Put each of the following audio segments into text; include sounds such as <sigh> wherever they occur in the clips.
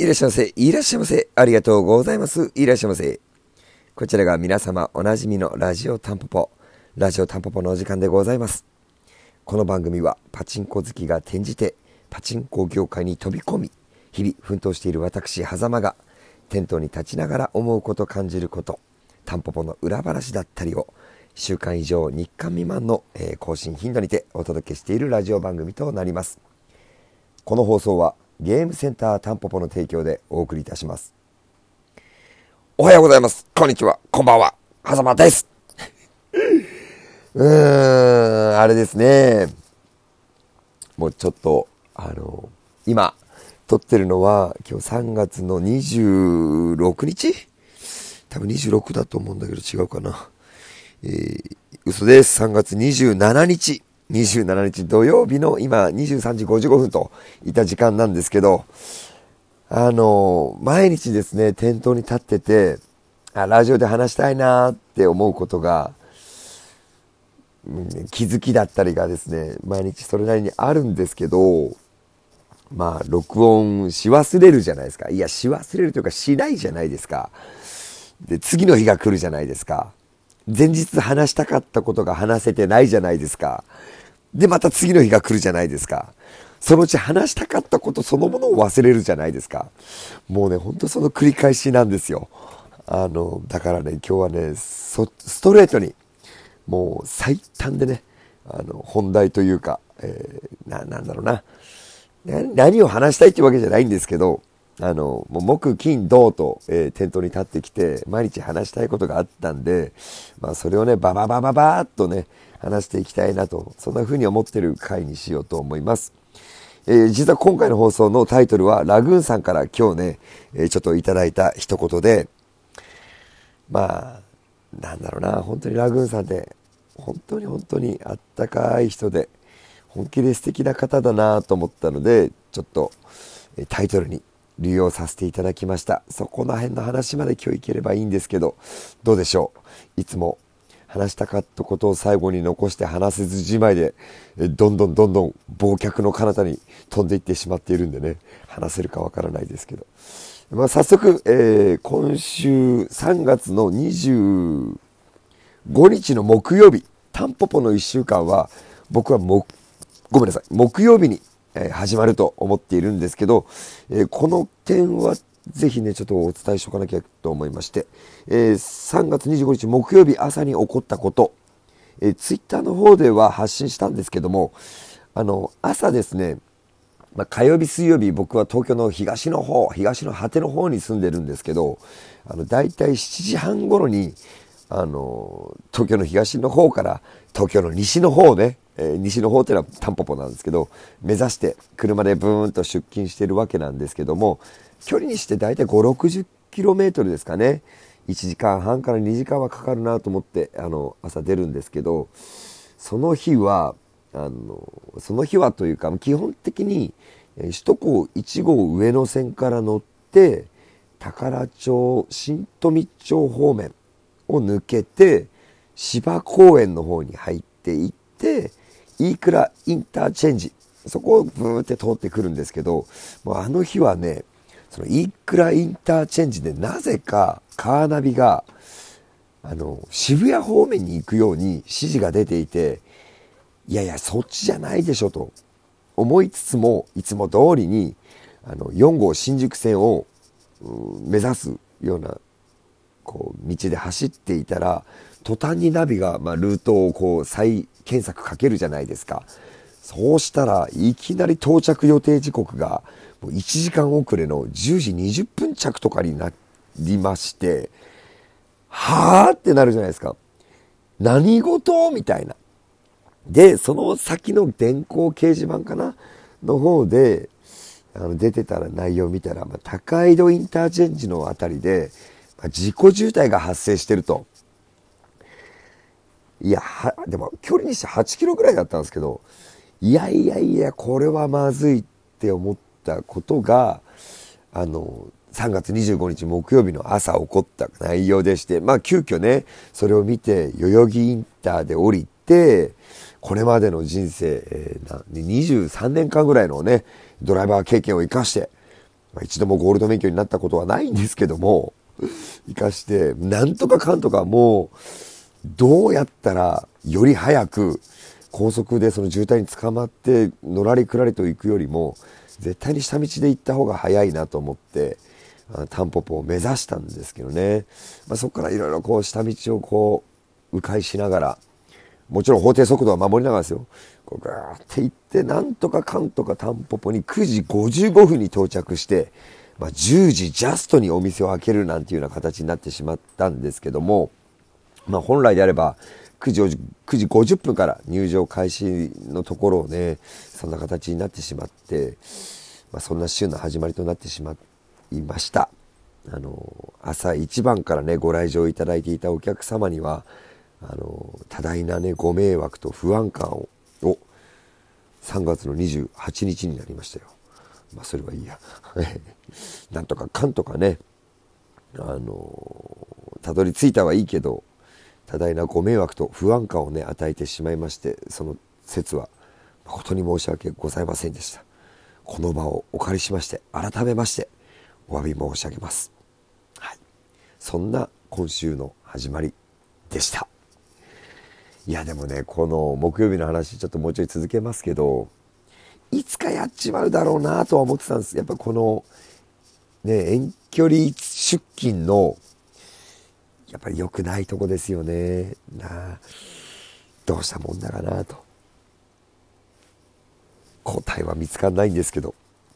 いらっしゃいませ。いらっしゃいませ。ありがとうございます。いらっしゃいませ。こちらが皆様おなじみのラジオタンポポ。ラジオタンポポのお時間でございます。この番組はパチンコ好きが転じてパチンコ業界に飛び込み、日々奮闘している私、狭間がテントに立ちながら思うこと感じること、タンポポの裏話だったりを週間以上日間未満の、え、更新頻度にてお届けしているラジオ番組となります。この放送はゲームセンタータンポポの提供でお送りいたします。おはようございます。こんにちは。こんばんは。はざまです。うーん、あれですね。もうちょっと、あの、今、撮ってるのは、今日3月の26日？多分26だと思うんだけど違うかな。えー、嘘です。3月27日。27日土曜日の今23時55分といった時間なんですけど、あの、毎日ですね、店頭に立ってて、あ、ラジオで話したいなって思うことが、気づきだったりがですね、毎日それなりにあるんですけど、まあ、録音し忘れるじゃないですか。いや、し忘れるというか、しないじゃないですか。で、次の日が来るじゃないですか。前日話したかったことが話せてないじゃないですか。で、また次の日が来るじゃないですか。そのうち話したかったことそのものを忘れるじゃないですか。もうね、ほんとその繰り返しなんですよ。あの、だからね、今日はね、ストレートに、もう最短でね、あの、本題というか、えー、な、なんだろうな。何を話したいってわけじゃないんですけど、あの、もう木、金、銅と、えー、店頭に立ってきて、毎日話したいことがあったんで、まあそれをね、バババババーっとね、話していきたいなと、そんな風に思ってる回にしようと思います。えー、実は今回の放送のタイトルは、ラグーンさんから今日ね、えー、ちょっといただいた一言で、まあ、なんだろうな、本当にラグーンさんって、本当に本当にあったかい人で、本気で素敵な方だなと思ったので、ちょっとえタイトルに利用させていただきました。そこの辺の話まで今日いければいいんですけど、どうでしょう？いつも話したかったことを最後に残して話せずじまいで、どんどんどんどん忘却の彼方に飛んでいってしまっているんでね、話せるかわからないですけど。まあ、早速、えー、今週3月の25日の木曜日、タンポポの1週間は、僕はも、ごめんなさい、木曜日に始まると思っているんですけど、えこの点はぜひね、ちょっとお伝えしとかなきゃと思いまして、え3月25日木曜日朝に起こったこと、えツイッターの方では発信したんですけども、あの、朝ですね、まあ、火曜日、水曜日、僕は東京の東の方、東の果ての方に住んでるんですけど、あの、大体7時半頃に、あの、東京の東の方から東京の西の方ね、えー、西の方っていうのはタンポポなんですけど、目指して車でブーンと出勤してるわけなんですけども、距離にして大体5、60キロメートルですかね。1時間半から2時間はかかるなと思って、あの、朝出るんですけど、その日は、あの、その日はというか、基本的に、首都高1号上野線から乗って、宝町、新富町方面を抜けて、芝公園の方に入っていって、飯倉インターチェンジ、そこをブーって通ってくるんですけど、もうあの日はね、その飯倉インターチェンジでなぜかカーナビが、あの、渋谷方面に行くように指示が出ていて、いやいや、そっちじゃないでしょと思いつつも、いつも通りに、あの、4号新宿線を目指すような、こう、道で走っていたら、途端にナビが、まあ、ルートをこう再検索かけるじゃないですか。そうしたらいきなり到着予定時刻がもう1時間遅れの10時20分着とかになりまして、はぁってなるじゃないですか。何事みたいな。で、その先の電光掲示板かなの方で、あの出てたら内容見たら、まあ、高井戸インターチェンジのあたりで、まあ、事故渋滞が発生してると。いや、は、でも距離にして8キロぐらいだったんですけど、いやいやいや、これはまずいって思ったことが、あの、3月25日木曜日の朝起こった内容でして、まあ急遽ね、それを見て、代々木インターで降りて、これまでの人生、えー、23年間ぐらいのね、ドライバー経験を生かして、まあ、一度もゴールド免許になったことはないんですけども、生かして、なんとかかんとかもう、どうやったらより早く高速でその渋滞に捕まってのらりくらりと行くよりも絶対に下道で行った方が早いなと思ってタンポポを目指したんですけどね、まあ、そこからいろいろこう下道をこう迂回しながらもちろん法定速度は守りながらですよ。こうガーって行ってなんとかかんとかタンポポに9時55分に到着して、まあ、10時ジャストにお店を開けるなんていうような形になってしまったんですけどもまあ、本来であれば9時 ,9 時50分から入場開始のところをねそんな形になってしまって、まあ、そんな週の始まりとなってしまいました。あの朝一番からねご来場いただいていたお客様にはあの多大なねご迷惑と不安感をを3月の28日になりましたよ。まあそれはいいや。<laughs> なんとかかんとかねあのたどり着いたはいいけど多大なご迷惑と不安感をね与えてしまいましてその説は誠に申し訳ございませんでした。この場をお借りしまして改めましてお詫び申し上げます、はい、そんな今週の始まりでした。いやでもねこの木曜日の話ちょっともうちょい続けますけどいつかやっちまうだろうなとは思ってたんです。やっぱこのね遠距離出勤のやっぱり良くないとこですよね。なあ、どうしたもんだかなと。答えは見つかんないんですけど、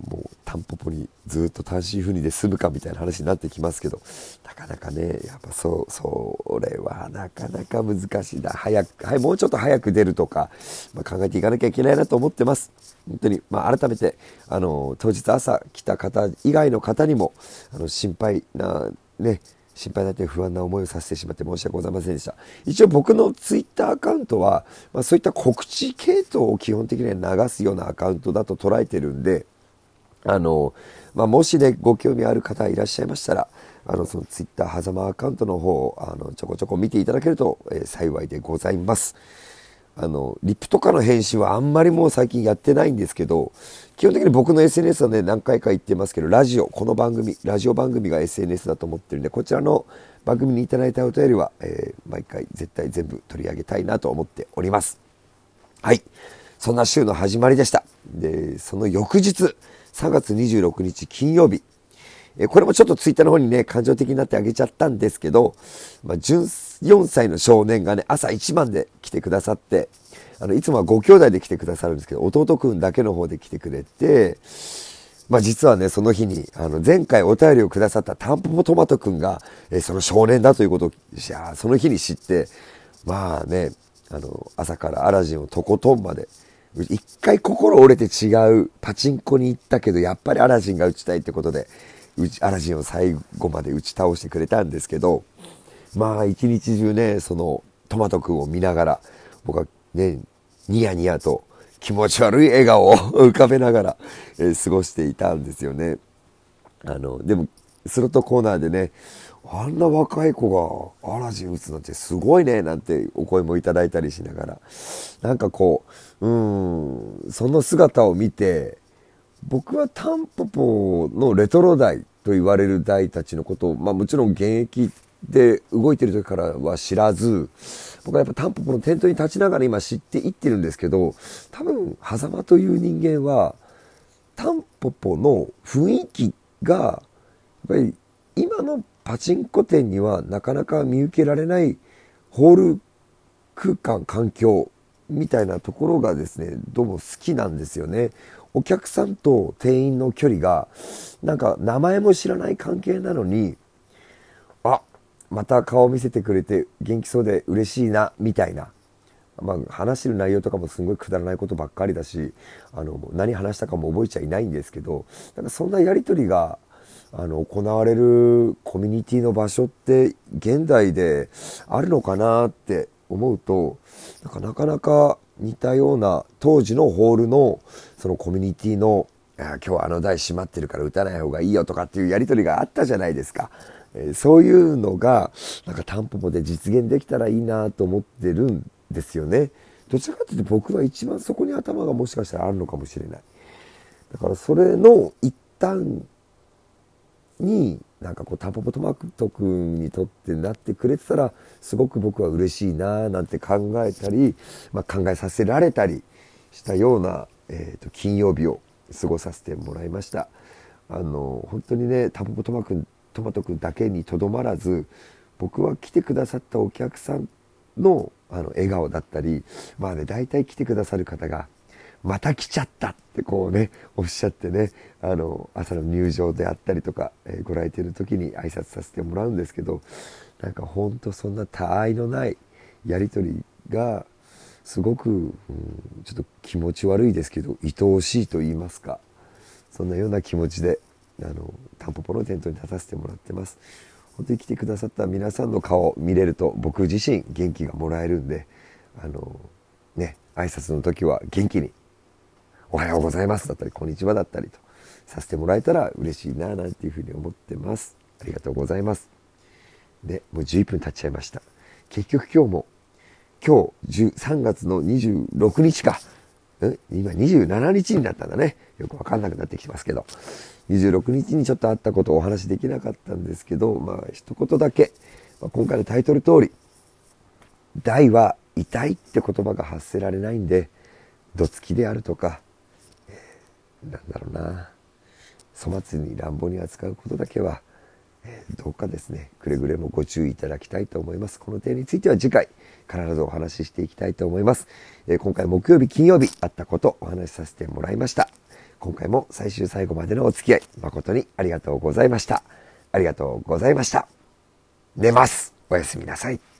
もうタンポポにずっと単身赴任で済むかみたいな話になってきますけど、なかなかね、やっぱそう、それはなかなか難しいな。早く、はい、もうちょっと早く出るとか、まあ、考えていかなきゃいけないなと思ってます。本当に、まあ、改めて、あの、当日朝来た方以外の方にも、あの、心配な、ね、心配になって不安な思いをさせてしまって申し訳ございませんでした。一応僕のツイッターアカウントは、まあ、そういった告知系統を基本的には流すようなアカウントだと捉えてるんで、あの、まあ、もしね、ご興味ある方いらっしゃいましたら、あの、そのツイッター、はざまアカウントの方、あの、ちょこちょこ見ていただけると、えー、幸いでございます。あの、リップとかの返信はあんまりもう最近やってないんですけど、基本的に僕の SNS はね、何回か言ってますけど、ラジオ、この番組、ラジオ番組が SNS だと思ってるんで、こちらの番組にいただいたお便りは、えー、毎回絶対全部取り上げたいなと思っております。はい。そんな週の始まりでした。で、その翌日、3月26日金曜日、えこれもちょっとツイッターの方にね、感情的になってあげちゃったんですけど、まあ、14歳の少年がね、朝一番で来てくださって、あの、いつもはご兄弟で来てくださるんですけど、弟くんだけの方で来てくれて、まあ実はね、その日に、あの、前回お便りをくださったタンポポトマトくんが、えその少年だということを、いやその日に知って、まあね、あの、朝からアラジンをとことんまで、一回心折れて違うパチンコに行ったけど、やっぱりアラジンが打ちたいってことで、うち、アラジンを最後まで打ち倒してくれたんですけど、まあ一日中ね、そのトマトくんを見ながら、僕はね、ニヤニヤと気持ち悪い笑顔を <laughs> 浮かべながら、えー、過ごしていたんですよね。あの、でも、スロットコーナーでね、あんな若い子がアラジン打つなんてすごいね、なんてお声もいただいたりしながら、なんかこう、うん、その姿を見て、僕はタンポポのレトロ代と言われる代たちのことを、まあもちろん現役で動いてる時からは知らず、僕はやっぱタンポポの店頭に立ちながら今知っていってるんですけど、多分、狭間という人間は、タンポポの雰囲気が、やっぱり今のパチンコ店にはなかなか見受けられないホール空間、環境みたいなところがですね、どうも好きなんですよね。お客さんと店員の距離が、なんか名前も知らない関係なのに、あ、また顔見せてくれて元気そうで嬉しいな、みたいな。まあ、話してる内容とかもすごいくだらないことばっかりだし、あの、何話したかも覚えちゃいないんですけど、なんかそんなやりとりが、あの、行われるコミュニティの場所って現代であるのかなって思うと、なんかなかなか似たような当時のホールのそのコミュニティの今日はあの台閉まってるから打たない方がいいよとかっていうやり取りがあったじゃないですか。え、そういうのがなんかタンポポで実現できたらいいなと思ってるんですよね。どちらかというと僕は一番そこに頭がもしかしたらあるのかもしれない。だからそれの一端になんかこうタンポポトマト君にとってなってくれてたらすごく僕は嬉しいななんて考えたり、まあ、考えさせられたりしたような、えー、と金曜日を過ごさせてもらいました。あの本当にねタンポポトマ君トマト君だけにとどまらず僕は来てくださったお客さんのあの笑顔だったりまあね大体来てくださる方がまた来ちゃったってこうね、おっしゃってね、あの、朝の入場であったりとか、えー、ご来店の時に挨拶させてもらうんですけど、なんかほんとそんな他愛のないやり取りが、すごく、うん、ちょっと気持ち悪いですけど、愛おしいと言いますか、そんなような気持ちで、あの、タンポポのテントに立たせてもらってます。本当に来てくださった皆さんの顔を見れると僕自身元気がもらえるんで、あの、ね、挨拶の時は元気におはようございますだったり、こんにちはだったりとさせてもらえたら嬉しいな、なんていうふうに思ってます。ありがとうございます。で、もう11分経っちゃいました。結局今日も、今日3月の26日か。ん？今27日になったんだね。よくわかんなくなってきてますけど。26日にちょっと会ったことをお話しできなかったんですけど、まあ一言だけ、まあ、今回のタイトル通り、大は痛いって言葉が発せられないんで、どつきであるとか、なんだろうな。粗末に乱暴に扱うことだけは、えー、どうかですね。くれぐれもご注意いただきたいと思います。この点については次回必ずお話ししていきたいと思います、えー、今回木曜日金曜日あったことお話しさせてもらいました。今回も最終最後までのお付き合い誠にありがとうございました。ありがとうございました。寝ます。おやすみなさい。